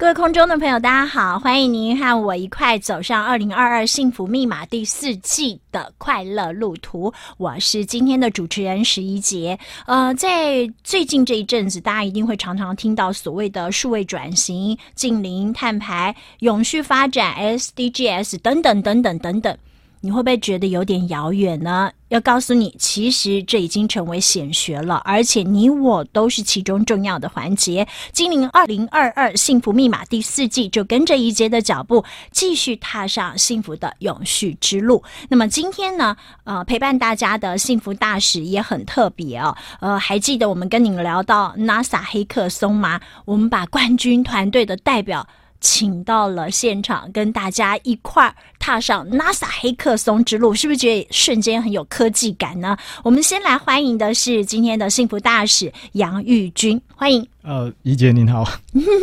各位空中的朋友，大家好，欢迎您和我一块走上二零二二幸福密码第四季的快乐路途。我是今天的主持人十一杰。呃，在最近这一阵子，大家一定会常常听到所谓的数位转型、近零、碳排、永续发展、SDGs 等等等等等等。你会不会觉得有点遥远呢？要告诉你，其实这已经成为显学了，而且你我都是其中重要的环节。精灵二零二二幸福密码第四季就跟着怡洁的脚步，继续踏上幸福的永续之路。那么今天呢，呃，陪伴大家的幸福大使也很特别哦。呃，还记得我们跟您聊到 NASA 黑客松吗？我们把冠军团队的代表。请到了现场，跟大家一块儿踏上 NASA 黑客松之路，是不是觉得瞬间很有科技感呢？我们先来欢迎的是今天的幸福大使杨玉君，欢迎。呃，怡姐您好，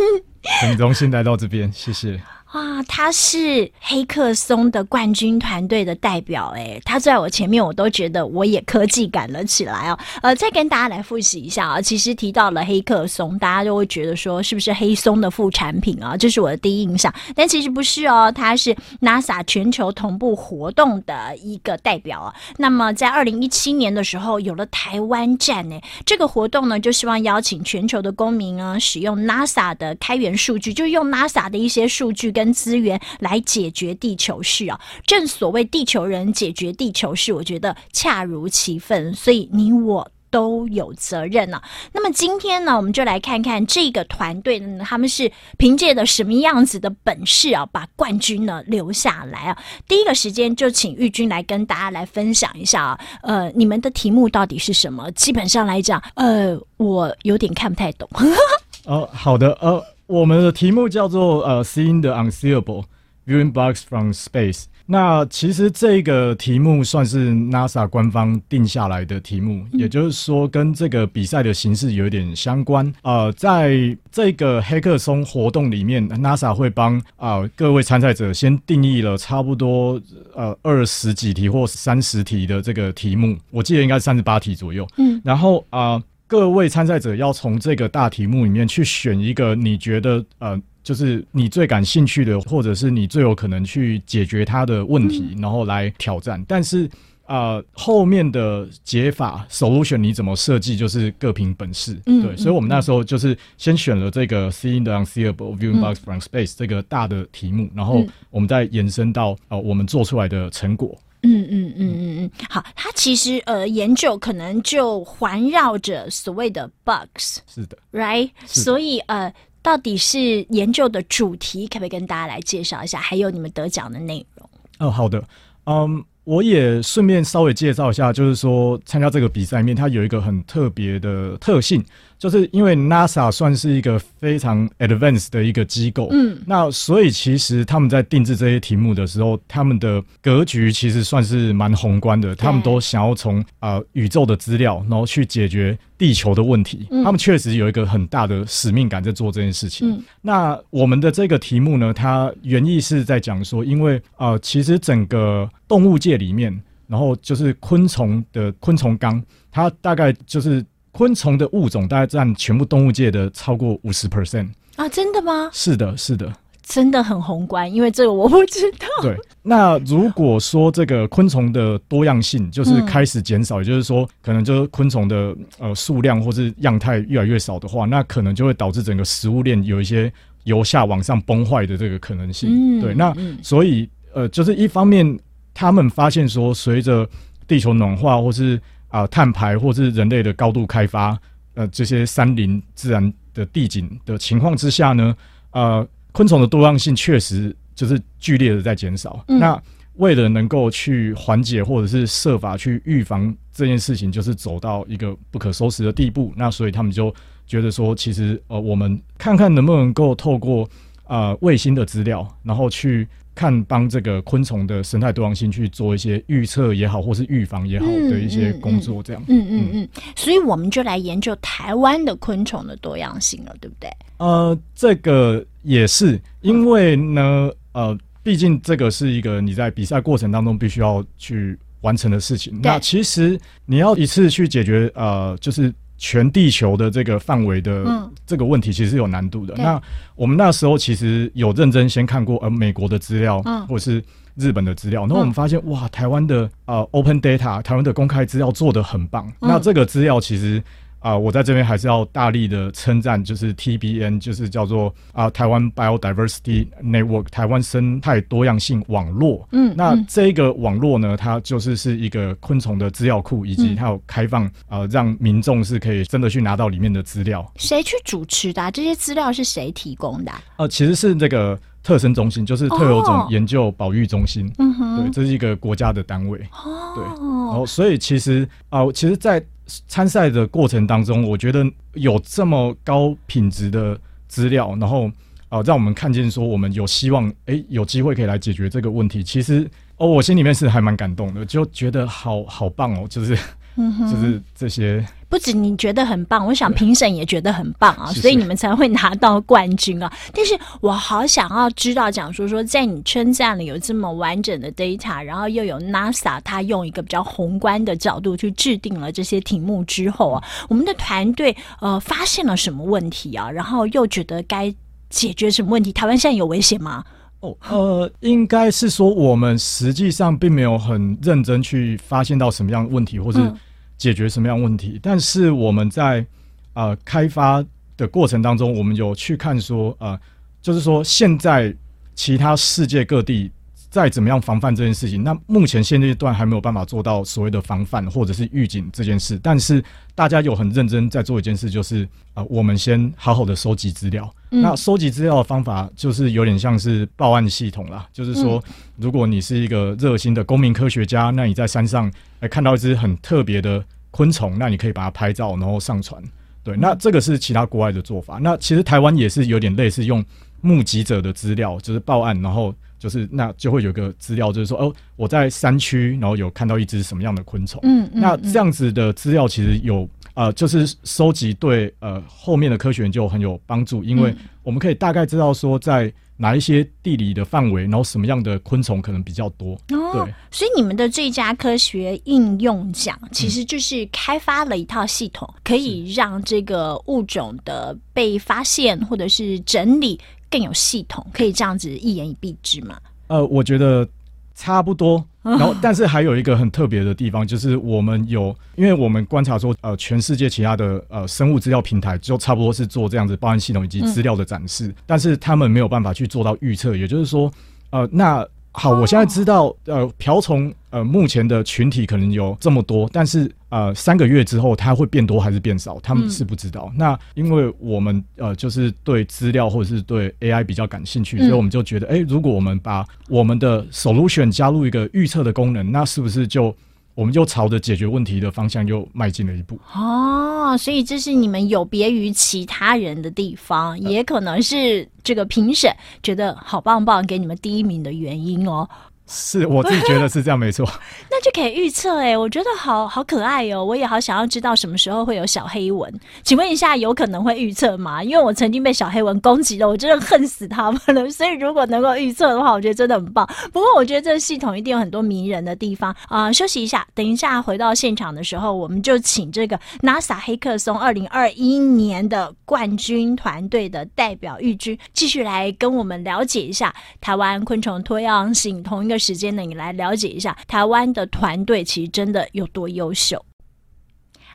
很荣幸来到这边，谢谢。哇，他是黑客松的冠军团队的代表诶，他坐在我前面，我都觉得我也科技感了起来哦。呃，再跟大家来复习一下啊，其实提到了黑客松，大家就会觉得说是不是黑松的副产品啊？这是我的第一印象，但其实不是哦，他是 NASA 全球同步活动的一个代表啊。那么在二零一七年的时候，有了台湾站诶，这个活动呢，就希望邀请全球的公民啊，使用 NASA 的开源数据，就用 NASA 的一些数据。跟资源来解决地球事啊，正所谓地球人解决地球事，我觉得恰如其分，所以你我都有责任呢、啊。那么今天呢，我们就来看看这个团队呢，他们是凭借着什么样子的本事啊，把冠军呢留下来啊。第一个时间就请玉军来跟大家来分享一下啊，呃，你们的题目到底是什么？基本上来讲，呃，我有点看不太懂。哦，好的，呃。我们的题目叫做呃，Seeing the Unseeable, Viewing Bugs from Space。那其实这个题目算是 NASA 官方定下来的题目，也就是说跟这个比赛的形式有点相关。呃，在这个黑客松活动里面，NASA 会帮啊、呃、各位参赛者先定义了差不多呃二十几题或三十题的这个题目，我记得应该是三十八题左右。嗯，然后啊。呃各位参赛者要从这个大题目里面去选一个你觉得呃，就是你最感兴趣的，或者是你最有可能去解决它的问题，然后来挑战。但是呃，后面的解法 solution 你怎么设计，就是各凭本事。对，所以我们那时候就是先选了这个 Seeing the Unseeable, Viewing Bugs from Space 这个大的题目，然后我们再延伸到呃我们做出来的成果。嗯嗯嗯嗯嗯，好，它其实呃研究可能就环绕着所谓的 bugs，是的，right，是的，所以呃，到底是研究的主题，可不可以跟大家来介绍一下？还有你们得奖的内容？哦，好的，嗯。我也顺便稍微介绍一下，就是说参加这个比赛面，它有一个很特别的特性，就是因为 NASA 算是一个非常 advanced 的一个机构，嗯，那所以其实他们在定制这些题目的时候，他们的格局其实算是蛮宏观的，他们都想要从啊、呃、宇宙的资料，然后去解决地球的问题，他们确实有一个很大的使命感在做这件事情。嗯，那我们的这个题目呢，它原意是在讲说，因为呃，其实整个动物界里面，然后就是昆虫的昆虫纲，它大概就是昆虫的物种大概占全部动物界的超过五十 percent 啊？真的吗？是的，是的。真的很宏观，因为这个我不知道。对，那如果说这个昆虫的多样性就是开始减少，嗯、也就是说，可能就是昆虫的呃数量或是样态越来越少的话，那可能就会导致整个食物链有一些由下往上崩坏的这个可能性。嗯、对，那所以呃，就是一方面他们发现说，随着地球暖化或是啊、呃、碳排或是人类的高度开发，呃，这些山林自然的地景的情况之下呢，呃。昆虫的多样性确实就是剧烈的在减少。嗯、那为了能够去缓解或者是设法去预防这件事情，就是走到一个不可收拾的地步。那所以他们就觉得说，其实呃，我们看看能不能够透过呃卫星的资料，然后去看帮这个昆虫的生态多样性去做一些预测也好，或是预防也好的一些工作。这样，嗯嗯嗯，嗯，所以我们就来研究台湾的昆虫的多样性了，对不对？呃，这个。也是因为呢，呃，毕竟这个是一个你在比赛过程当中必须要去完成的事情。那其实你要一次去解决，呃，就是全地球的这个范围的这个问题，其实是有难度的。嗯、那我们那时候其实有认真先看过呃美国的资料，嗯、或者是日本的资料，然后我们发现、嗯、哇，台湾的呃 Open Data，台湾的公开资料做得很棒。嗯、那这个资料其实。啊、呃，我在这边还是要大力的称赞，就是 TBN，就是叫做啊、呃、台湾 Biodiversity Network，台湾生态多样性网络。嗯，那这个网络呢，它就是是一个昆虫的资料库，以及它有开放啊、呃，让民众是可以真的去拿到里面的资料。谁去主持的、啊？这些资料是谁提供的、啊？呃，其实是这个特生中心，就是特有种研究保育中心。嗯哼，对，这是一个国家的单位。哦，对，然后所以其实啊、呃，其实，在参赛的过程当中，我觉得有这么高品质的资料，然后啊、让我们看见说我们有希望，哎、有机会可以来解决这个问题。其实哦，我心里面是还蛮感动的，就觉得好好棒哦，就是。嗯哼，就是这些，不止你觉得很棒，我想评审也觉得很棒啊，所以你们才会拿到冠军啊。但是我好想要知道，讲说说，在你称赞里有这么完整的 data，然后又有 NASA，他用一个比较宏观的角度去制定了这些题目之后啊，我们的团队呃发现了什么问题啊？然后又觉得该解决什么问题？台湾现在有危险吗？哦，呃，应该是说我们实际上并没有很认真去发现到什么样的问题，或是。解决什么样问题？但是我们在呃开发的过程当中，我们有去看说，呃，就是说现在其他世界各地再怎么样防范这件事情，那目前现阶段还没有办法做到所谓的防范或者是预警这件事。但是大家有很认真在做一件事，就是呃，我们先好好的收集资料。嗯、那收集资料的方法就是有点像是报案系统啦，就是说，如果你是一个热心的公民科学家，那你在山上。哎，看到一只很特别的昆虫，那你可以把它拍照，然后上传。对，那这个是其他国外的做法。那其实台湾也是有点类似，用目击者的资料，就是报案，然后就是那就会有个资料，就是说哦，我在山区，然后有看到一只什么样的昆虫。嗯，嗯，那这样子的资料其实有呃，就是收集对呃后面的科学研究很有帮助，因为我们可以大概知道说在。哪一些地理的范围，然后什么样的昆虫可能比较多？哦，对，所以你们的最佳科学应用奖其实就是开发了一套系统，嗯、可以让这个物种的被发现或者是整理更有系统，可以这样子一言以蔽之嘛？呃，我觉得。差不多，然后但是还有一个很特别的地方，就是我们有，因为我们观察说，呃，全世界其他的呃生物资料平台就差不多是做这样子报案系统以及资料的展示，但是他们没有办法去做到预测，也就是说，呃，那。好，我现在知道，呃，瓢虫，呃，目前的群体可能有这么多，但是，呃，三个月之后它会变多还是变少，他们是不知道。嗯、那因为我们，呃，就是对资料或者是对 AI 比较感兴趣，所以我们就觉得，哎、欸，如果我们把我们的 solution 加入一个预测的功能，那是不是就？我们就朝着解决问题的方向又迈进了一步哦，所以这是你们有别于其他人的地方，也可能是这个评审觉得好棒棒，给你们第一名的原因哦。是我自己觉得是这样，没错。那就可以预测哎，我觉得好好可爱哦，我也好想要知道什么时候会有小黑蚊。请问一下，有可能会预测吗？因为我曾经被小黑蚊攻击了，我真的恨死他们了。所以如果能够预测的话，我觉得真的很棒。不过我觉得这个系统一定有很多迷人的地方啊、休息一下，等一下回到现场的时候，我们就请这个 NASA 黑客松二零二一年的冠军团队的代表玉军继续来跟我们了解一下台湾昆虫多样性同一个。时间呢，你来了解一下台湾的团队其实真的有多优秀。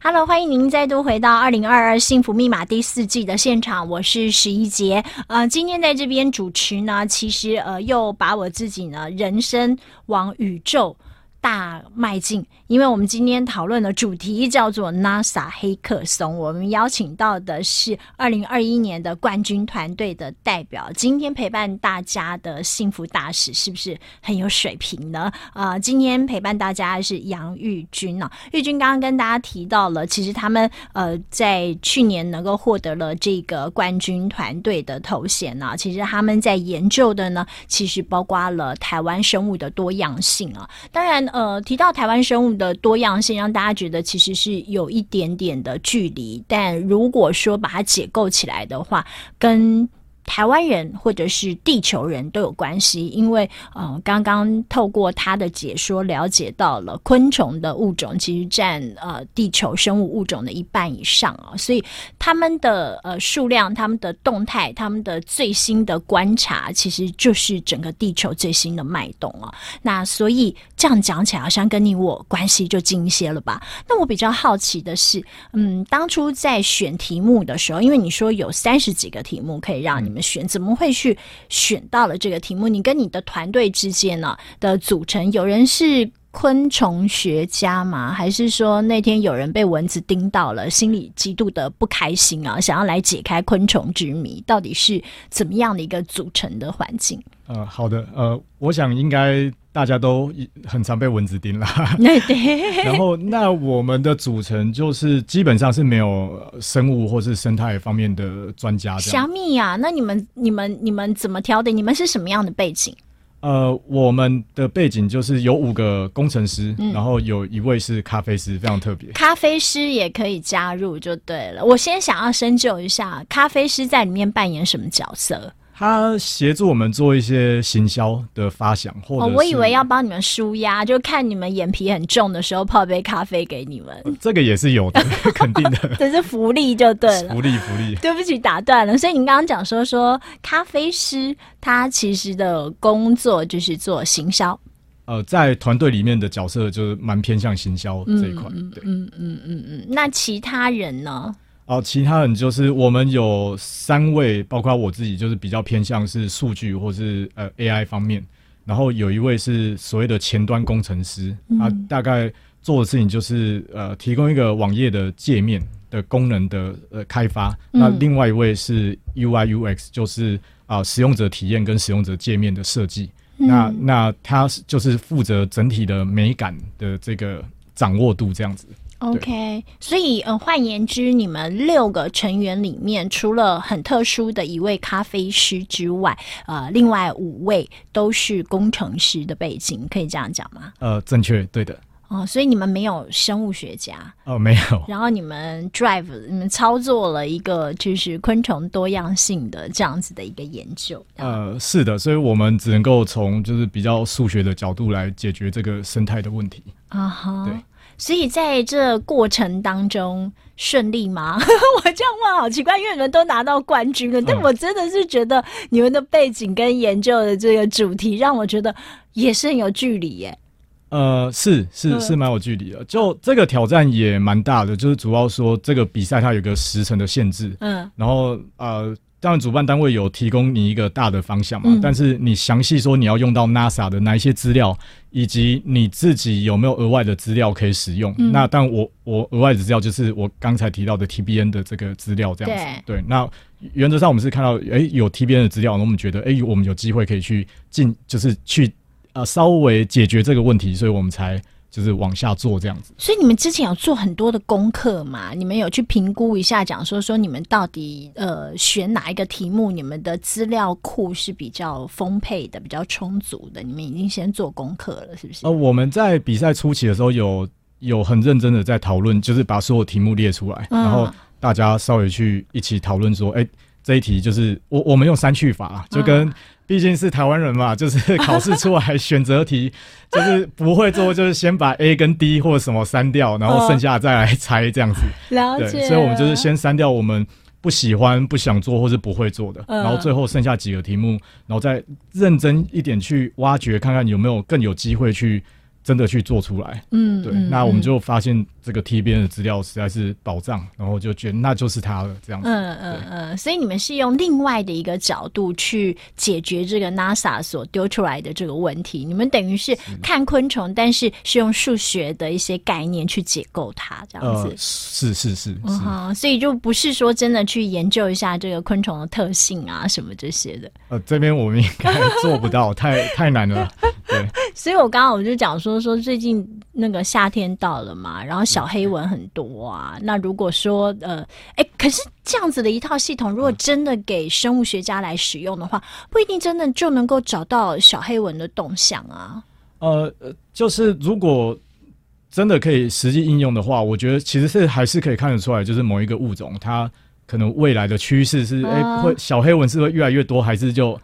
Hello，欢迎您再度回到二零二二幸福密码第四季的现场，我是十一杰。呃，今天在这边主持呢，其实呃又把我自己呢人生往宇宙大迈进，因为我们今天讨论的主题叫做 NASA 黑客松，我们邀请到的是二零二一年的冠军团队的代表。今天陪伴大家的幸福大使是不是很有水平呢？呃，今天陪伴大家的是杨玉军呢、啊。玉军刚刚跟大家提到了，其实他们呃在去年能够获得了这个冠军团队的头衔呢、啊，其实他们在研究的呢，其实包括了台湾生物的多样性啊，当然。呃，提到台湾生物的多样性，让大家觉得其实是有一点点的距离。但如果说把它解构起来的话，跟台湾人或者是地球人都有关系，因为呃，刚刚透过他的解说了解到了昆虫的物种其实占呃地球生物物种的一半以上啊，所以他们的呃数量、他们的动态、他们的最新的观察，其实就是整个地球最新的脉动啊。那所以这样讲起来，好像跟你我关系就近一些了吧？那我比较好奇的是，嗯，当初在选题目的时候，因为你说有三十几个题目可以让你们选，怎么会去选到了这个题目？你跟你的团队之间呢的组成，有人是昆虫学家吗？还是说那天有人被蚊子叮到了，心里极度的不开心啊，想要来解开昆虫之谜？到底是怎么样的一个组成的环境？呃，好的，呃，我想应该大家都很常被蚊子叮啦。然后，那我们的组成就是基本上是没有生物或是生态方面的专家。小米呀，那你们、你们、你们怎么挑的？你们是什么样的背景？呃，我们的背景就是有五个工程师，嗯、然后有一位是咖啡师，非常特别。咖啡师也可以加入就对了。我先想要深究一下，咖啡师在里面扮演什么角色？他协助我们做一些行销的发想，或者、哦、我以为要帮你们舒压，就看你们眼皮很重的时候泡杯咖啡给你们。呃、这个也是有的，肯定的。这是福利就对了，福利福利。对不起，打断了。所以你刚刚讲说说咖啡师，他其实的工作就是做行销。呃，在团队里面的角色就是蛮偏向行销这一块。嗯嗯嗯嗯嗯。那其他人呢？哦，其他人就是我们有三位，包括我自己，就是比较偏向是数据或是呃 AI 方面。然后有一位是所谓的前端工程师，他大概做的事情就是呃提供一个网页的界面的功能的呃开发。那另外一位是 UI UX，就是啊、呃、使用者体验跟使用者界面的设计。那那他就是负责整体的美感的这个掌握度这样子。OK，所以呃，换言之，你们六个成员里面，除了很特殊的一位咖啡师之外，呃，另外五位都是工程师的背景，可以这样讲吗？呃，正确，对的。哦，所以你们没有生物学家？哦，没有。然后你们 drive，你们操作了一个就是昆虫多样性的这样子的一个研究。呃，是的，所以我们只能够从就是比较数学的角度来解决这个生态的问题。啊哈，对。所以在这过程当中顺利吗？我这样问好奇怪，因为你们都拿到冠军了，但我真的是觉得你们的背景跟研究的这个主题让我觉得也是很有距离耶。呃，是是是蛮有距离的，就这个挑战也蛮大的，就是主要说这个比赛它有个时程的限制，嗯，然后呃。当然，主办单位有提供你一个大的方向嘛，嗯、但是你详细说你要用到 NASA 的哪一些资料，以及你自己有没有额外的资料可以使用？嗯、那但我我额外的资料就是我刚才提到的 TBN 的这个资料这样子。对，对，那原则上我们是看到，哎、欸，有 TBN 的资料，那我们觉得，哎、欸，我们有机会可以去进，就是去呃稍微解决这个问题，所以我们才。就是往下做这样子，所以你们之前有做很多的功课嘛？你们有去评估一下，讲说说你们到底呃选哪一个题目？你们的资料库是比较丰沛的，比较充足的。你们已经先做功课了，是不是？呃，我们在比赛初期的时候有有很认真的在讨论，就是把所有题目列出来，嗯、然后大家稍微去一起讨论说，哎、欸，这一题就是我我们用删去法，就跟。嗯毕竟是台湾人嘛，就是 考试出来选择题，就是不会做，就是先把 A 跟 D 或者什么删掉，然后剩下再来猜这样子。了解。对，所以我们就是先删掉我们不喜欢、不想做或是不会做的，然后最后剩下几个题目，然后再认真一点去挖掘，看看有没有更有机会去。真的去做出来，嗯，对，嗯、那我们就发现这个 TBN 的资料实在是宝藏，然后就觉得那就是它了，这样子。嗯嗯嗯，所以你们是用另外的一个角度去解决这个 NASA 所丢出来的这个问题。你们等于是看昆虫，是但是是用数学的一些概念去解构它，这样子。呃、是是是，是嗯哼，所以就不是说真的去研究一下这个昆虫的特性啊什么这些的。呃，这边我们应该做不到，太太难了。对，所以我刚刚我就讲说。说说最近那个夏天到了嘛，然后小黑蚊很多啊。那如果说呃，哎，可是这样子的一套系统，如果真的给生物学家来使用的话，不一定真的就能够找到小黑蚊的动向啊。呃，就是如果真的可以实际应用的话，我觉得其实是还是可以看得出来，就是某一个物种它可能未来的趋势是，哎、uh，会小黑蚊是会越来越多，还是就？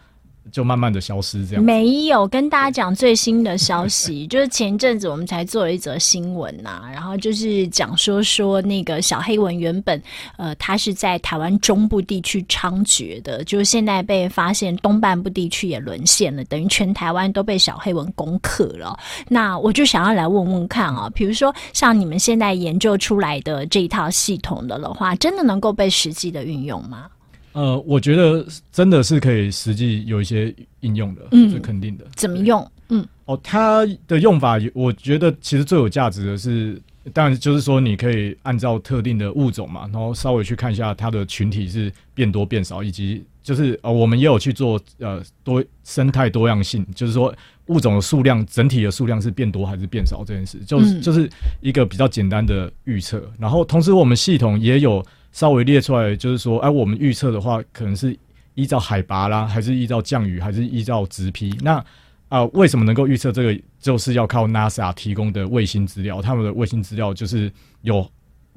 就慢慢的消失，这样没有跟大家讲最新的消息，就是前阵子我们才做了一则新闻呐、然后就是讲说说那个小黑蚊原本呃它是在台湾中部地区猖獗的，就是现在被发现东半部地区也沦陷了，等于全台湾都被小黑蚊攻克了。那我就想要来问问看啊，比如说像你们现在研究出来的这一套系统的的话，真的能够被实际的运用吗？呃，我觉得真的是可以实际有一些应用的，嗯，是肯定的。怎么用？嗯，哦，它的用法，我觉得其实最有价值的是，当然就是说你可以按照特定的物种嘛，然后稍微去看一下它的群体是变多变少，以及就是呃，我们也有去做呃多生态多样性，就是说物种的数量整体的数量是变多还是变少这件事，就是就是一个比较简单的预测。然后同时我们系统也有。稍微列出来，就是说，哎，我们预测的话，可能是依照海拔啦，还是依照降雨，还是依照直批？那啊、为什么能够预测这个？就是要靠 NASA 提供的卫星资料，他们的卫星资料就是有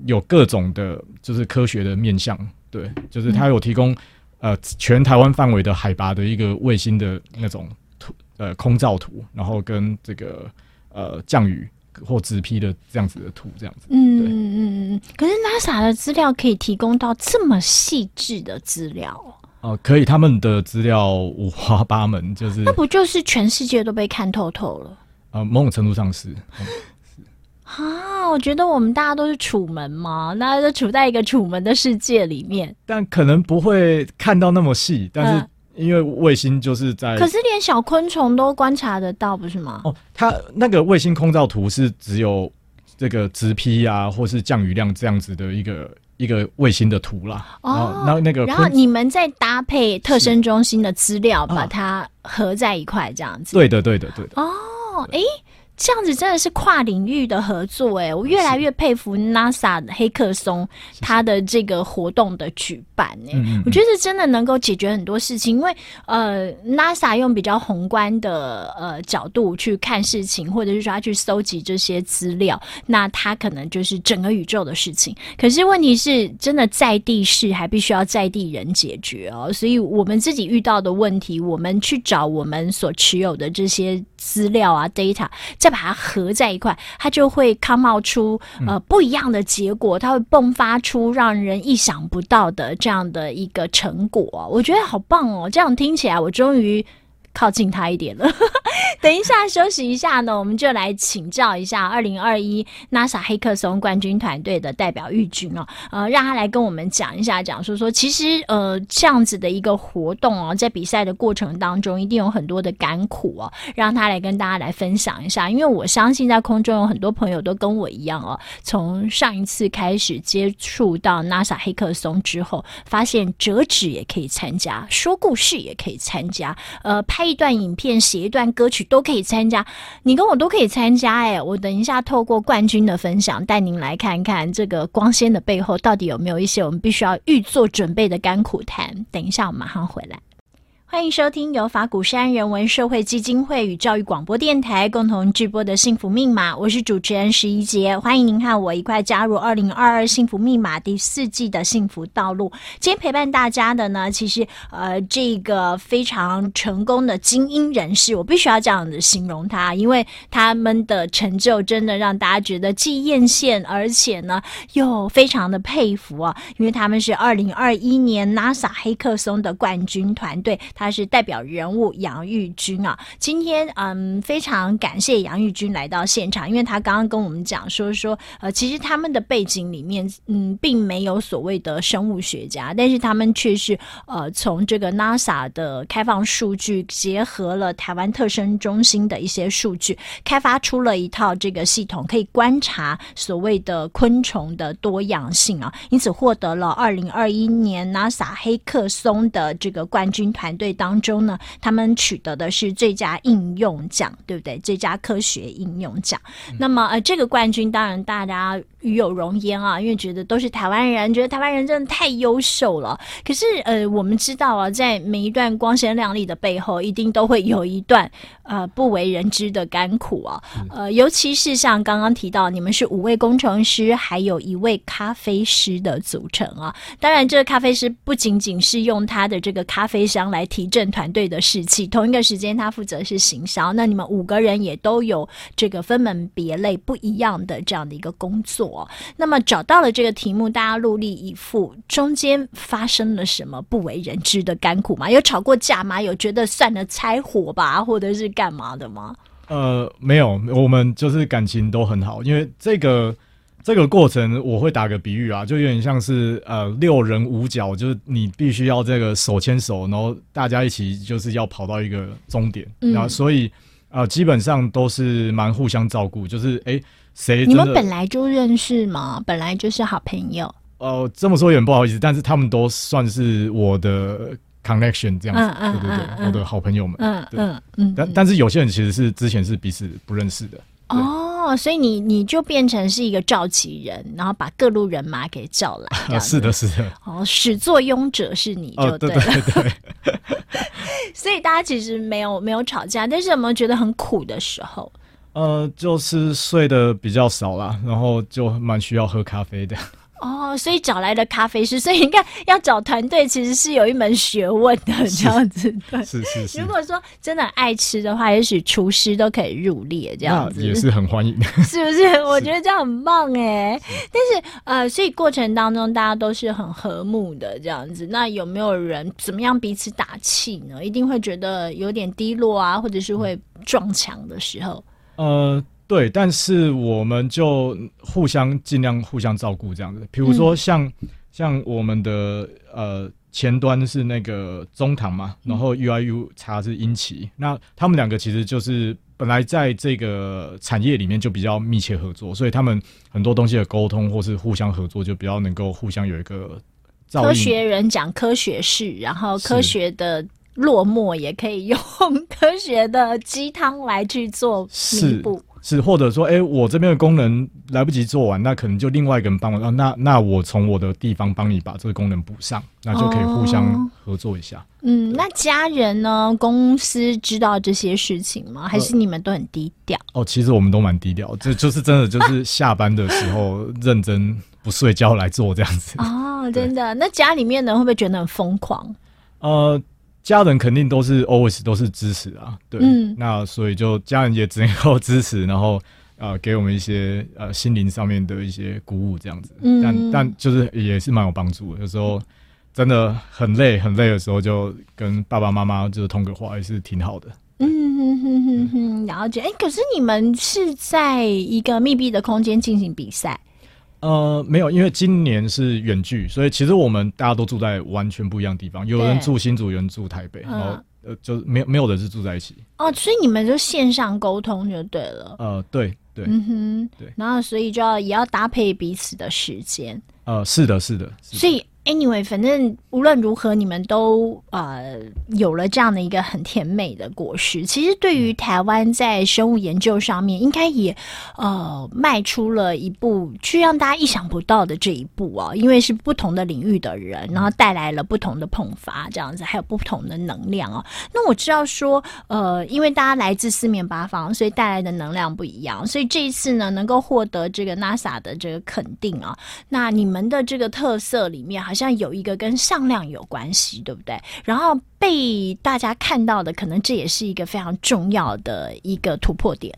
有各种的，就是科学的面向，对，就是他有提供呃全台湾范围的海拔的一个卫星的那种图，呃空照图，然后跟这个呃降雨。或纸批的这样子的图，这样子。嗯嗯嗯。可是 NASA 的资料可以提供到这么细致的资料哦？可以，他们的资料五花八门，就是那不就是全世界都被看透透了？呃，某种程度上是。嗯、是啊，我觉得我们大家都是楚门嘛，大家都处在一个楚门的世界里面，但可能不会看到那么细，但是。呃因为卫星就是在，可是连小昆虫都观察得到，不是吗？哦，它那个卫星空照图是只有这个直批啊，或是降雨量这样子的一个一个卫星的图啦。哦，那那个，然后你们再搭配特生中心的资料，把它合在一块，这样子。对的，对的，对的。哦，哎。这样子真的是跨领域的合作哎，我越来越佩服 NASA 的黑客松它的这个活动的举办哎，我觉得真的能够解决很多事情，因为呃 NASA 用比较宏观的呃角度去看事情，或者是说他去搜集这些资料，那他可能就是整个宇宙的事情。可是问题是，真的在地事还必须要在地人解决哦，所以我们自己遇到的问题，我们去找我们所持有的这些资料啊 data 再。把它合在一块，它就会 come out 出呃不一样的结果，它会迸发出让人意想不到的这样的一个成果。我觉得好棒哦！这样听起来，我终于。靠近他一点了。等一下休息一下呢，我们就来请教一下二零二一 NASA 黑客松冠军团队的代表玉军哦，呃，让他来跟我们讲一下，讲说说，其实呃这样子的一个活动哦，在比赛的过程当中，一定有很多的甘苦哦，让他来跟大家来分享一下。因为我相信在空中有很多朋友都跟我一样哦，从上一次开始接触到 NASA 黑客松之后，发现折纸也可以参加，说故事也可以参加，呃拍。拍一段影片，写一段歌曲都可以参加，你跟我都可以参加哎！我等一下透过冠军的分享，带您来看看这个光鲜的背后，到底有没有一些我们必须要预做准备的甘苦谈。等一下，我马上回来。欢迎收听由法鼓山人文社会基金会与教育广播电台共同制播的《幸福密码》，我是主持人十一杰。欢迎您和我一块加入二零二二幸福密码第四季的幸福道路。今天陪伴大家的呢，其实呃，这个非常成功的精英人士，我必须要这样子形容他，因为他们的成就真的让大家觉得既艳羡，而且呢又非常的佩服啊，因为他们是二零二一年 NASA 黑客松的冠军团队。他是代表人物杨玉君啊，今天嗯非常感谢杨玉君来到现场，因为他刚刚跟我们讲说说呃其实他们的背景里面嗯并没有所谓的生物学家，但是他们却是呃从这个 NASA 的开放数据结合了台湾特生中心的一些数据，开发出了一套这个系统，可以观察所谓的昆虫的多样性啊，因此获得了二零二一年 NASA 黑客松的这个冠军团队。队当中呢，他们取得的是最佳应用奖，对不对？最佳科学应用奖。嗯、那么呃，这个冠军当然大家与有荣焉啊，因为觉得都是台湾人，觉得台湾人真的太优秀了。可是呃，我们知道啊，在每一段光鲜亮丽的背后，一定都会有一段呃不为人知的甘苦啊。呃，尤其是像刚刚提到，你们是五位工程师，还有一位咖啡师的组成啊。当然，这个咖啡师不仅仅是用他的这个咖啡香来提提振团队的士气，同一个时间他负责是行销。那你们五个人也都有这个分门别类不一样的这样的一个工作。那么找到了这个题目，大家努力以赴，中间发生了什么不为人知的甘苦吗？有吵过架吗？有觉得算了拆伙吧，或者是干嘛的吗？呃，没有，我们就是感情都很好，因为这个这个过程，我会打个比喻啊，就有点像是呃六人五脚，就是你必须要这个手牵手，然后大家一起就是要跑到一个终点，嗯、然后所以呃基本上都是蛮互相照顾，就是哎谁你们本来就认识吗？本来就是好朋友。哦、呃，这么说有点不好意思，但是他们都算是我的。connection 这样子，对对对，嗯、我的好朋友们，嗯对嗯嗯，但但是有些人其实是之前是彼此不认识的，哦，所以你你就变成是一个召集人，然后把各路人马给叫来，啊，是的，是的，哦，始作俑者是你就对了，哦、对对对，所以大家其实没有没有吵架，但是有没有觉得很苦的时候？呃，就是睡得比较少啦，然后就蛮需要喝咖啡的。哦，所以找来的咖啡师，所以你看要找团队其实是有一门学问的，这样子。对，是是是。如果说真的爱吃的话，也许厨师都可以入列，这样子也是很欢迎的，是不是？我觉得这样很棒哎。但是呃，所以过程当中大家都是很和睦的这样子。那有没有人怎么样彼此打气呢？一定会觉得有点低落啊，或者是会撞墙的时候。呃。对，但是我们就互相尽量互相照顾这样子。比如说像、嗯、像我们的呃前端是那个中堂嘛，然后 UIUX 是英奇，那他们两个其实就是本来在这个产业里面就比较密切合作，所以他们很多东西的沟通或是互相合作就比较能够互相有一个科学人讲科学事，然后科学的落寞也可以用 科学的鸡汤来去做弥补。是，或者说，哎、欸，我这边的功能来不及做完，那可能就另外一个人帮我。那那我从我的地方帮你把这个功能补上，那就可以互相合作一下。哦、嗯，那家人呢？公司知道这些事情吗？还是你们都很低调、呃？哦，其实我们都蛮低调，这就是真的，就是下班的时候 认真不睡觉来做这样子。哦，真的？那家里面呢，会不会觉得很疯狂？呃。家人肯定都是 always 都是支持啊，对，嗯、那所以就家人也只能够支持，然后呃给我们一些呃心灵上面的一些鼓舞这样子，嗯、但但就是也是蛮有帮助的。有时候真的很累很累的时候，就跟爸爸妈妈就是通个话，也是挺好的。嗯哼哼哼哼，了解。哎、欸，可是你们是在一个密闭的空间进行比赛？呃，没有，因为今年是远距，所以其实我们大家都住在完全不一样的地方。有人住新竹，有人住台北，然后呃，就没有没有人是住在一起。哦，所以你们就线上沟通就对了。呃，对对，嗯哼，对。然后所以就要也要搭配彼此的时间。呃，是的，是的，是的。所以。Anyway，反正无论如何，你们都呃有了这样的一个很甜美的果实。其实，对于台湾在生物研究上面，应该也呃迈出了一步，去让大家意想不到的这一步啊。因为是不同的领域的人，然后带来了不同的碰发，这样子还有不同的能量哦。那我知道说，呃，因为大家来自四面八方，所以带来的能量不一样。所以这一次呢，能够获得这个 NASA 的这个肯定啊，那你们的这个特色里面。好像有一个跟向量有关系，对不对？然后被大家看到的，可能这也是一个非常重要的一个突破点，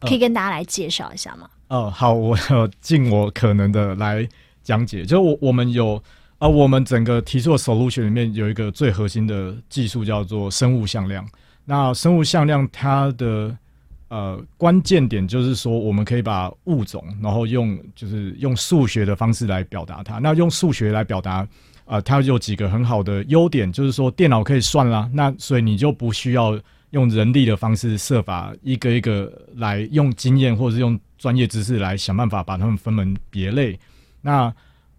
可以跟大家来介绍一下吗？哦、呃，好，我尽我可能的来讲解。就我我们有啊、呃，我们整个提出的 solution 里面有一个最核心的技术叫做生物向量。那生物向量它的呃，关键点就是说，我们可以把物种，然后用就是用数学的方式来表达它。那用数学来表达，呃，它有几个很好的优点，就是说电脑可以算啦。那所以你就不需要用人力的方式设法一个一个来用经验或者是用专业知识来想办法把它们分门别类。那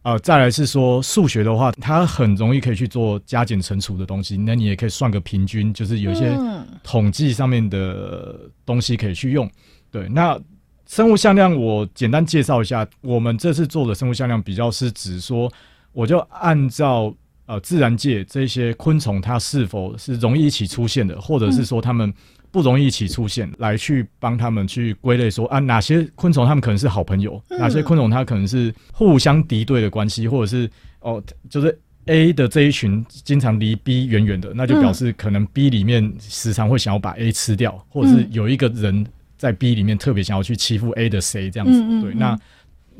呃，再来是说数学的话，它很容易可以去做加减乘除的东西，那你也可以算个平均，就是有一些统计上面的东西可以去用。对，那生物向量我简单介绍一下，我们这次做的生物向量比较是指说，我就按照呃自然界这些昆虫它是否是容易一起出现的，或者是说它们。不容易一起出现，来去帮他们去归类说啊，哪些昆虫他们可能是好朋友，哪些昆虫它可能是互相敌对的关系，或者是哦，就是 A 的这一群经常离 B 远远的，那就表示可能 B 里面时常会想要把 A 吃掉，或者是有一个人在 B 里面特别想要去欺负 A 的谁这样子，对，那。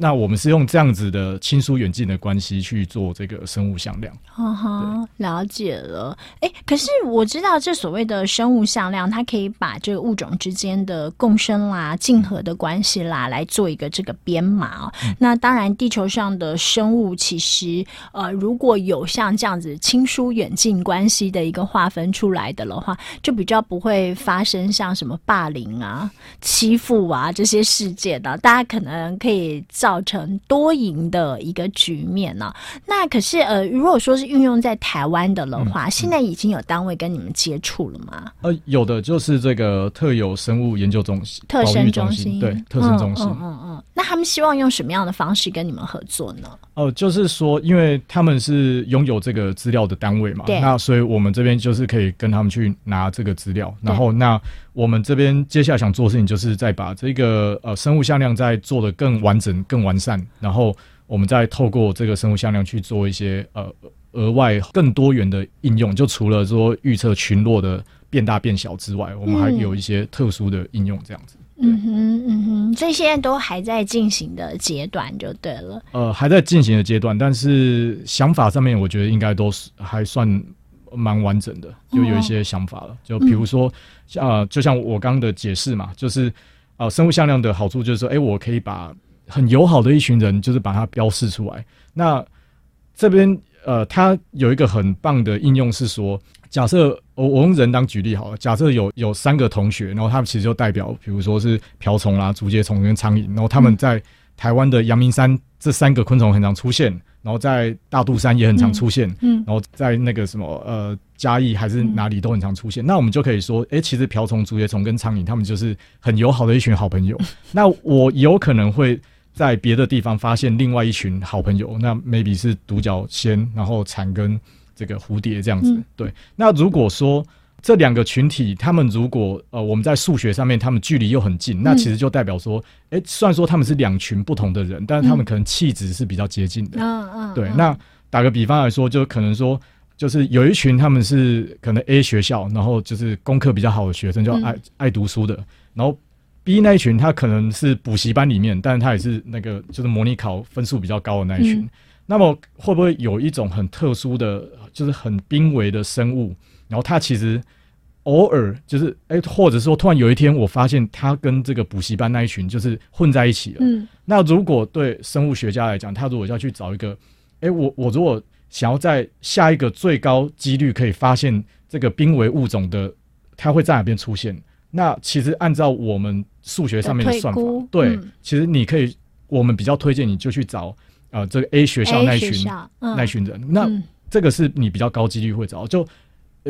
那我们是用这样子的亲疏远近的关系去做这个生物向量。哈哈，了解了。哎、欸，可是我知道这所谓的生物向量，它可以把这个物种之间的共生啦、竞合的关系啦，来做一个这个编码哦。嗯、那当然，地球上的生物其实呃，如果有像这样子亲疏远近关系的一个划分出来的的话，就比较不会发生像什么霸凌啊、欺负啊这些事件的。大家可能可以造。造成多赢的一个局面呢、啊？那可是呃，如果说是运用在台湾的的话，现在已经有单位跟你们接触了吗？呃，有的就是这个特有生物研究中心、特生中心，对，特生中心。嗯嗯，嗯嗯。那他们希望用什么样的方式跟你们合作呢？哦、呃，就是说，因为他们是拥有这个资料的单位嘛，对那所以我们这边就是可以跟他们去拿这个资料，然后那。我们这边接下来想做的事情，就是再把这个呃生物向量再做得更完整、更完善，然后我们再透过这个生物向量去做一些呃额外更多元的应用。就除了说预测群落的变大变小之外，我们还有一些特殊的应用，这样子。嗯哼，嗯哼，这些都还在进行的阶段，就对了。呃，还在进行的阶段，但是想法上面，我觉得应该都是还算。蛮完整的，就有一些想法了。就比如说，像、就像我刚刚的解释嘛，就是呃，生物向量的好处就是说，哎、欸，我可以把很友好的一群人，就是把它标示出来。那这边呃，它有一个很棒的应用是说，假设我我用人当举例好了，假设有有三个同学，然后他们其实就代表，比如说是瓢虫啦、竹节虫跟苍蝇，然后他们在台湾的阳明山这三个昆虫很常出现。然后在大肚山也很常出现，嗯，嗯然后在那个什么呃嘉义还是哪里都很常出现。嗯、那我们就可以说，哎，其实瓢虫、竹节虫跟苍蝇，他们就是很友好的一群好朋友。嗯、那我有可能会在别的地方发现另外一群好朋友，那 maybe 是独角仙，然后蝉跟这个蝴蝶这样子。嗯、对，那如果说。这两个群体，他们如果呃，我们在数学上面，他们距离又很近，那其实就代表说，哎、嗯，虽然说他们是两群不同的人，但是他们可能气质是比较接近的。嗯嗯。对，那打个比方来说，就可能说，就是有一群他们是可能 A 学校，然后就是功课比较好的学生，就爱、嗯、爱读书的，然后 B 那一群他可能是补习班里面，但是他也是那个就是模拟考分数比较高的那一群。嗯、那么会不会有一种很特殊的，就是很濒危的生物？然后他其实偶尔就是哎，或者说突然有一天，我发现他跟这个补习班那一群就是混在一起了。嗯，那如果对生物学家来讲，他如果要去找一个，哎，我我如果想要在下一个最高几率可以发现这个濒危物种的，它会在哪边出现？那其实按照我们数学上面的算法，对，嗯、其实你可以，我们比较推荐你就去找呃这个 A 学校那一群、嗯、那一群人。那这个是你比较高几率会找就。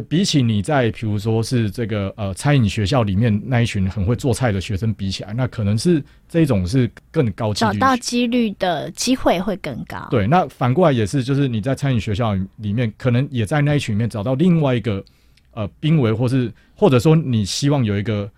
比起你在，比如说是这个呃餐饮学校里面那一群很会做菜的学生比起来，那可能是这种是更高几率，找到几率的机会会更高。对，那反过来也是，就是你在餐饮学校里面，可能也在那一群里面找到另外一个呃濒危，或是或者说你希望有一个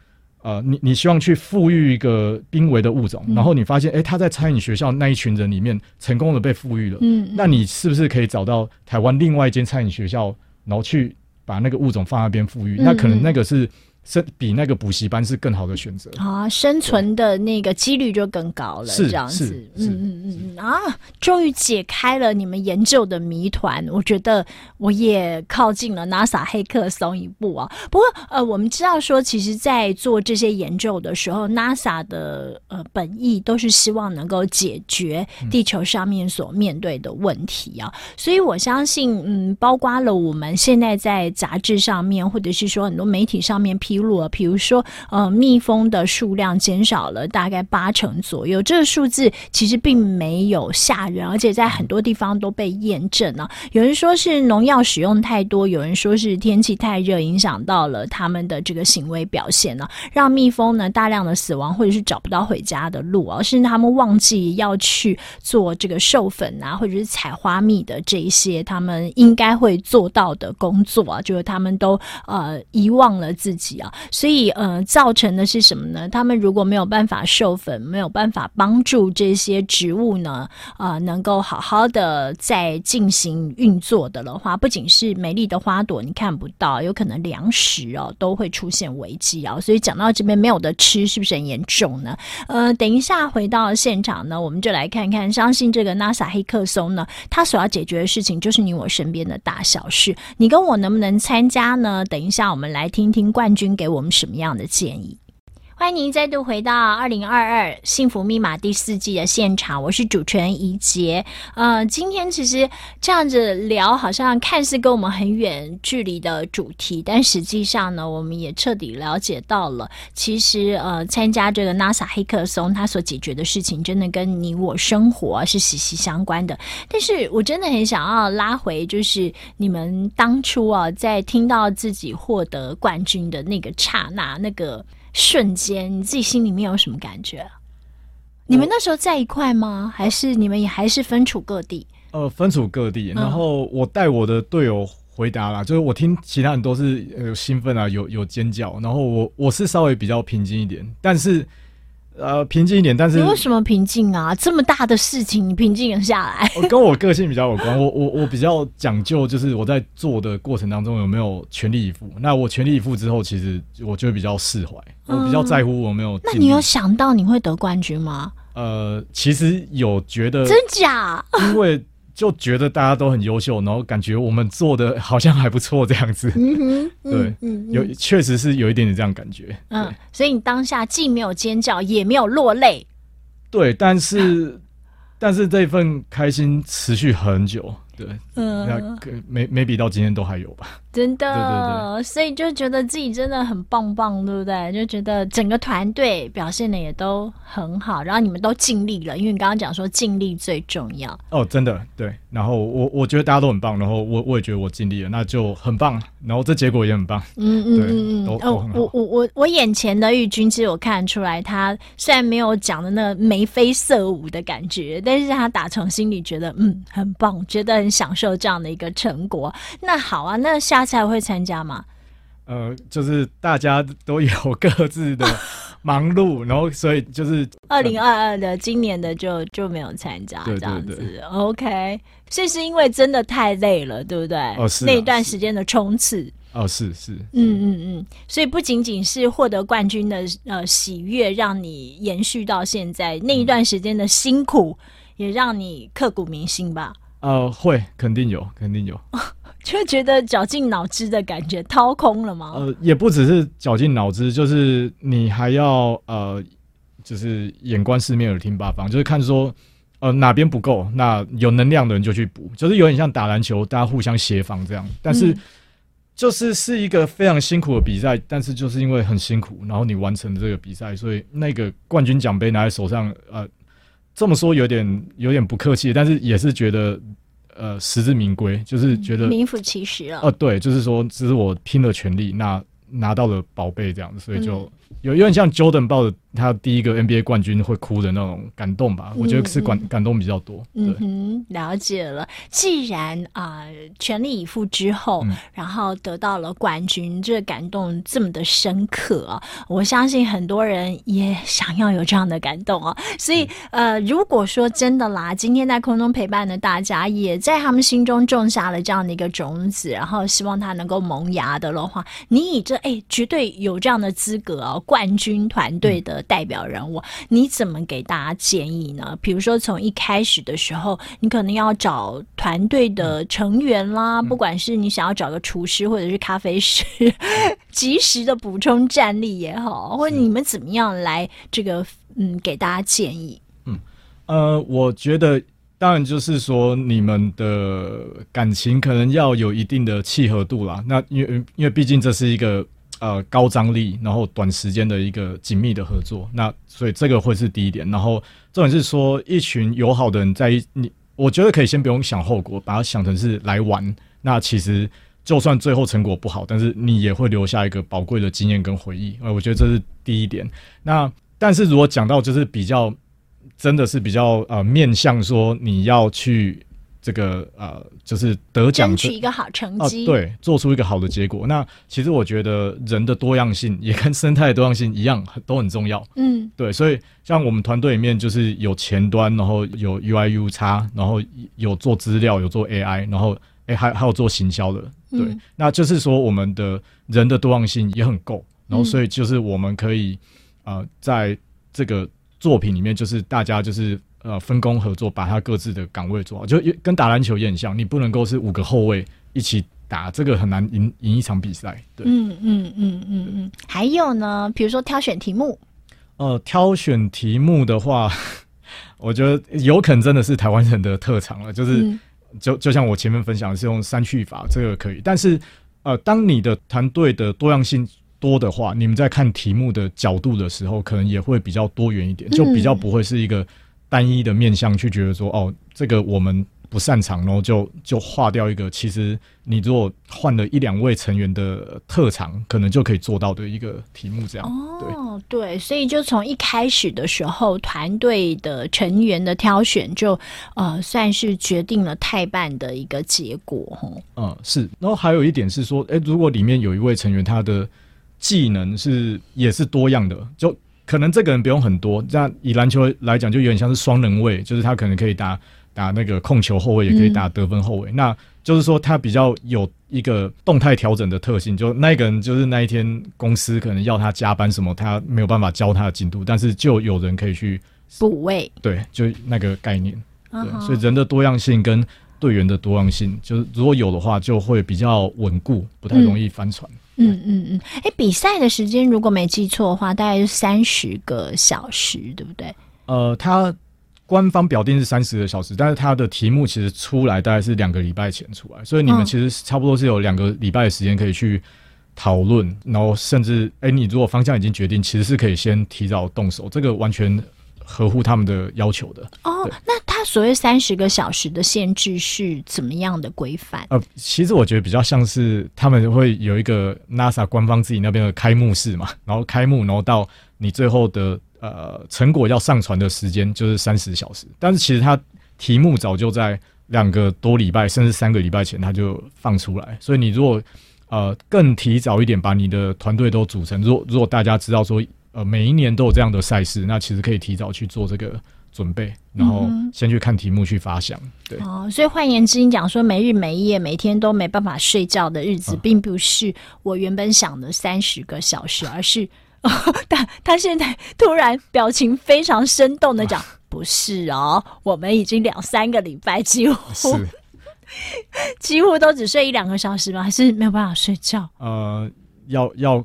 呃你你希望去富裕一个濒危的物种，嗯、然后你发现哎、欸、他在餐饮学校那一群人里面成功的被富裕了，嗯，嗯，那你是不是可以找到台湾另外一间餐饮学校，然后去。把那个物种放在那边富裕，嗯、那可能那个是生比那个补习班是更好的选择啊，生存的那个几率就更高了。是这样子，嗯嗯嗯嗯啊，终于解开了你们研究的谜团，我觉得我也靠近了 NASA 黑客松一步啊。不过呃，我们知道说，其实，在做这些研究的时候，NASA 的呃本意都是希望能够解决地球上面所面对的问题啊，嗯、所以我相信，嗯，包括了我们现在在杂志上面，或者是说很多媒体上面批披露了，比如说呃，蜜蜂的数量减少了大概八成左右，这个数字其实并没有吓人，而且在很多地方都被验证了。有人说是农药使用太多，有人说是天气太热影响到了他们的这个行为表现呢，让蜜蜂呢大量的死亡，或者是找不到回家的路啊，甚至他们忘记要去做这个授粉啊，或者是采花蜜的这一些他们应该会做到的工作啊，就是他们都呃遗忘了自己啊，所以呃造成的是什么呢？他们如果没有办法授粉，没有办法帮助这些植物呢，呃，能够好好的在进行运作的的话，不仅是美丽的花朵你看不到，有可能粮食哦都会出现危机啊。所以讲到这边没有得吃，是不是很严重呢？呃，等一下回到现场呢，我们就来看看，相信这个 NASA 黑客松呢，它所要解决的事情就是你我身边的大小事。你跟我能不能参加呢？等一下我们来听听冠军给我们什么样的建议。欢迎您再度回到二零二二幸福密码第四季的现场，我是主持人怡洁。呃，今天其实这样子聊，好像看似跟我们很远距离的主题，但实际上呢，我们也彻底了解到了，其实呃，参加这个 NASA 黑客松，它所解决的事情，真的跟你我生活是息息相关的。但是我真的很想要拉回，就是你们当初啊，在听到自己获得冠军的那个刹那，那个。瞬间，你自己心里面有什么感觉？你们那时候在一块吗？还是你们也还是分处各地？呃，分处各地。然后我带我的队友回答啦，嗯、就是我听其他人都是呃兴奋啊，有有尖叫，然后我我是稍微比较平静一点，但是。呃，平静一点，但是你为什么平静啊？这么大的事情，你平静了下来？我跟我个性比较有关，我我我比较讲究，就是我在做的过程当中有没有全力以赴。那我全力以赴之后，其实我就会比较释怀，嗯、我比较在乎我没有。那你有想到你会得冠军吗？呃，其实有觉得真假，因为。就觉得大家都很优秀，然后感觉我们做的好像还不错这样子。对，有确实是有一点点这样感觉。嗯，所以你当下既没有尖叫，也没有落泪。对，但是 但是这份开心持续很久。对，嗯，那没没比到今天都还有吧。真的，对对对，所以就觉得自己真的很棒棒，对不对？就觉得整个团队表现的也都很好，然后你们都尽力了，因为你刚刚讲说尽力最重要。哦，真的，对。然后我我觉得大家都很棒，然后我我也觉得我尽力了，那就很棒。然后这结果也很棒。嗯嗯嗯嗯，都都很好。我我我我眼前的玉君，其实我看出来，他虽然没有讲的那眉飞色舞的感觉，但是他打从心里觉得嗯很棒，觉得很享受这样的一个成果。那好啊，那下。他才会参加吗？呃，就是大家都有各自的 忙碌，然后所以就是二零二二的今年的就就没有参加这样子。OK，所以是因为真的太累了，对不对？哦，是、啊、那一段时间的冲刺。哦，是是，嗯嗯嗯，所以不仅仅是获得冠军的呃喜悦，让你延续到现在那一段时间的辛苦，也让你刻骨铭心吧？呃，会，肯定有，肯定有。就觉得绞尽脑汁的感觉，掏空了吗？呃，也不只是绞尽脑汁，就是你还要呃，就是眼观四面，耳听八方，就是看说呃哪边不够，那有能量的人就去补，就是有点像打篮球，大家互相协防这样。但是就是是一个非常辛苦的比赛，但是就是因为很辛苦，然后你完成了这个比赛，所以那个冠军奖杯拿在手上，呃，这么说有点有点不客气，但是也是觉得。呃，实至名归，就是觉得名副其实了。哦、呃，对，就是说，只是我拼了全力，那拿到了宝贝这样子，所以就。嗯有有点像 Jordan 抱着他第一个 NBA 冠军会哭的那种感动吧？我觉得是感感动比较多。嗯哼，了解了。既然啊、呃、全力以赴之后，嗯、然后得到了冠军，这个感动这么的深刻啊！我相信很多人也想要有这样的感动啊。所以呃，如果说真的啦，今天在空中陪伴的大家，也在他们心中种下了这样的一个种子，然后希望他能够萌芽的的话，你以这哎绝对有这样的资格啊！冠军团队的代表人物，你怎么给大家建议呢？比如说，从一开始的时候，你可能要找团队的成员啦，不管是你想要找个厨师或者是咖啡师，及时的补充战力也好，或者你们怎么样来这个嗯给大家建议？嗯呃，我觉得当然就是说你们的感情可能要有一定的契合度啦。那因为因为毕竟这是一个。呃高张力，然后短时间的一个紧密的合作。那所以这个会是第一点。然后重点是说，一群友好的人在你，我觉得可以先不用想后果，把它想成是来玩。那其实就算最后成果不好，但是你也会留下一个宝贵的经验跟回忆。呃，我觉得这是第一点。那但是如果讲到就是比较真的是比较呃面向说你要去。这个呃，就是得奖，争取一个好成绩，呃，对，做出一个好的结果。那其实我觉得人的多样性也跟生态的多样性一样，都很重要。嗯，对，所以像我们团队里面就是有前端，然后有 UI U 叉然后有做资料，有做 AI，然后哎还还有做行销的。对，嗯，那就是说我们的人的多样性也很够，然后所以就是我们可以呃在这个作品里面，就是大家就是。呃，分工合作，把他各自的岗位做好，就跟打篮球也很像。你不能够是五个后卫一起打，这个很难赢赢一场比赛。对，嗯嗯嗯嗯嗯。还有呢，比如说挑选题目。呃，挑选题目的话，我觉得有可能真的是台湾人的特长了。就是，嗯、就就像我前面分享的是用三去法，这个可以。但是，呃，当你的团队的多样性多的话，你们在看题目的角度的时候，可能也会比较多元一点，就比较不会是一个。单一的面向去觉得说，哦，这个我们不擅长，然后就就划掉一个。其实你如果换了一两位成员的特长，可能就可以做到的一个题目，这样。哦，对，对，所以就从一开始的时候，团队的成员的挑选就呃算是决定了太半的一个结果，嗯，是。然后还有一点是说，哎，如果里面有一位成员，他的技能是也是多样的，就。可能这个人不用很多，这样以篮球来讲，就有点像是双能位，就是他可能可以打打那个控球后卫，也可以打得分后卫。嗯、那就是说，他比较有一个动态调整的特性，就那个人就是那一天公司可能要他加班什么，他没有办法教他的进度，但是就有人可以去补位。对，就那个概念。对，所以人的多样性跟队员的多样性，就是如果有的话，就会比较稳固，不太容易翻船。嗯嗯嗯嗯，哎、欸，比赛的时间如果没记错的话，大概是三十个小时，对不对？呃，他官方表定是三十个小时，但是他的题目其实出来大概是两个礼拜前出来，所以你们其实差不多是有两个礼拜的时间可以去讨论，嗯、然后甚至哎、欸，你如果方向已经决定，其实是可以先提早动手，这个完全。合乎他们的要求的哦，那他所谓三十个小时的限制是怎么样的规范？呃，其实我觉得比较像是他们会有一个 NASA 官方自己那边的开幕式嘛，然后开幕，然后到你最后的呃成果要上传的时间就是三十小时，但是其实他题目早就在两个多礼拜甚至三个礼拜前他就放出来，所以你如果呃更提早一点把你的团队都组成，如果如果大家知道说。呃，每一年都有这样的赛事，那其实可以提早去做这个准备，然后先去看题目去发想。对，哦，所以换言之，你讲说没日没夜，每天都没办法睡觉的日子，并不是我原本想的三十个小时，而是，他他现在突然表情非常生动的讲，不是哦，我们已经两三个礼拜几乎是 几乎都只睡一两个小时吗？还是没有办法睡觉？呃，要要，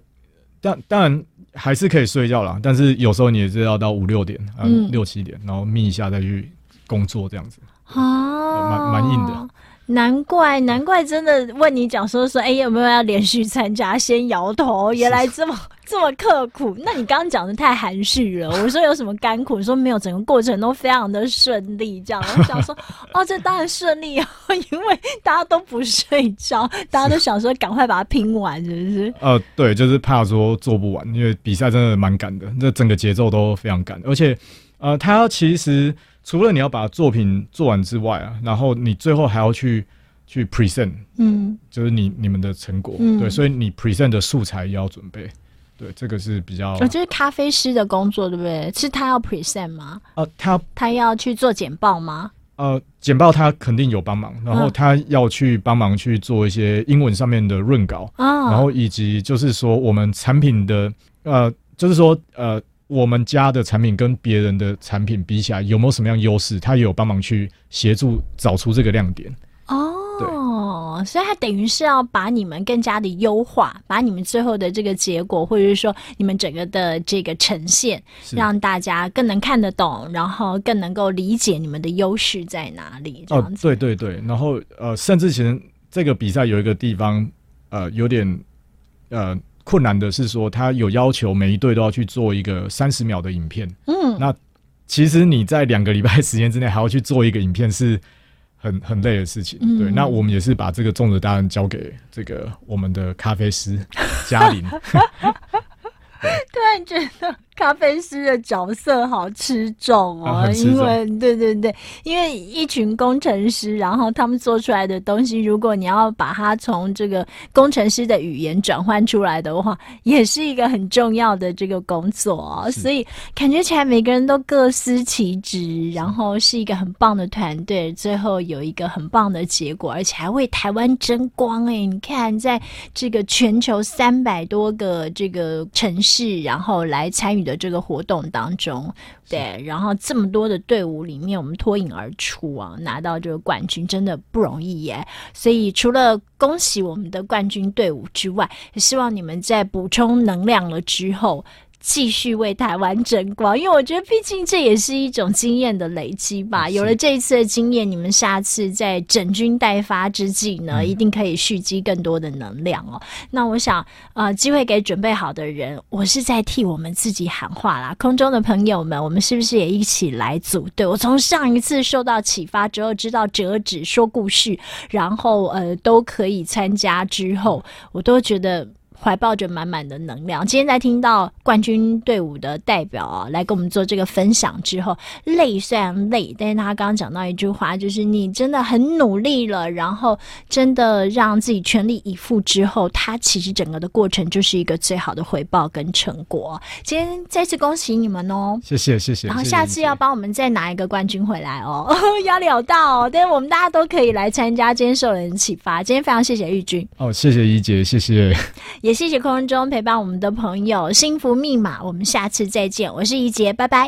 但当然。还是可以睡觉啦，但是有时候你也是要到五六点，嗯，六七点，然后眯一下再去工作这样子，啊，蛮蛮硬的。难怪，难怪，真的问你讲说说，哎、欸，有没有要连续参加？先摇头，原来这么这么刻苦。那你刚刚讲的太含蓄了。我说有什么甘苦？你说没有，整个过程都非常的顺利。这样，我想说，哦，这当然顺利啊，因为大家都不睡觉，大家都想说赶快把它拼完，是不是？呃，对，就是怕说做不完，因为比赛真的蛮赶的，这整个节奏都非常赶，而且，呃，他其实。除了你要把作品做完之外啊，然后你最后还要去去 present，嗯，就是你你们的成果，嗯、对，所以你 present 的素材也要准备，对，这个是比较，哦，就是咖啡师的工作，对不对？是他要 present 吗？呃，他他要去做简报吗？呃，简报他肯定有帮忙，然后他要去帮忙去做一些英文上面的润稿，啊，然后以及就是说我们产品的，呃，就是说呃。我们家的产品跟别人的产品比起来，有没有什么样优势？他也有帮忙去协助找出这个亮点。哦，对，所以他等于是要把你们更加的优化，把你们最后的这个结果，或者是说你们整个的这个呈现，让大家更能看得懂，然后更能够理解你们的优势在哪里。哦，对对对，然后呃，甚至其实这个比赛有一个地方呃有点呃。困难的是说，他有要求每一队都要去做一个三十秒的影片。嗯，那其实你在两个礼拜时间之内还要去做一个影片，是很很累的事情。嗯、对，那我们也是把这个重责大任交给这个我们的咖啡师嘉玲。突然觉得。咖啡师的角色好吃重哦，啊、因为对对对，因为一群工程师，然后他们做出来的东西，如果你要把它从这个工程师的语言转换出来的话，也是一个很重要的这个工作哦。所以感觉起来每个人都各司其职，然后是一个很棒的团队，最后有一个很棒的结果，而且还为台湾争光哎！你看，在这个全球三百多个这个城市，然后来参与。的这个活动当中，对，然后这么多的队伍里面，我们脱颖而出啊，拿到这个冠军真的不容易耶。所以除了恭喜我们的冠军队伍之外，也希望你们在补充能量了之后。继续为台湾争光，因为我觉得毕竟这也是一种经验的累积吧。有了这一次的经验，你们下次在整军待发之际呢，嗯、一定可以蓄积更多的能量哦。那我想，呃，机会给准备好的人，我是在替我们自己喊话啦。空中的朋友们，我们是不是也一起来组队？我从上一次受到启发之后，知道折纸说故事，然后呃都可以参加之后，我都觉得。怀抱着满满的能量，今天在听到冠军队伍的代表啊来跟我们做这个分享之后，累虽然累，但是他刚刚讲到一句话，就是你真的很努力了，然后真的让自己全力以赴之后，他其实整个的过程就是一个最好的回报跟成果。今天再次恭喜你们哦！谢谢谢谢，然后下次要帮我们再拿一个冠军回来哦，压力好大哦！但是我们大家都可以来参加，今天受人启发，今天非常谢谢玉君哦，谢谢怡姐，谢谢。也谢谢空中陪伴我们的朋友，幸福密码，我们下次再见，我是怡洁，拜拜。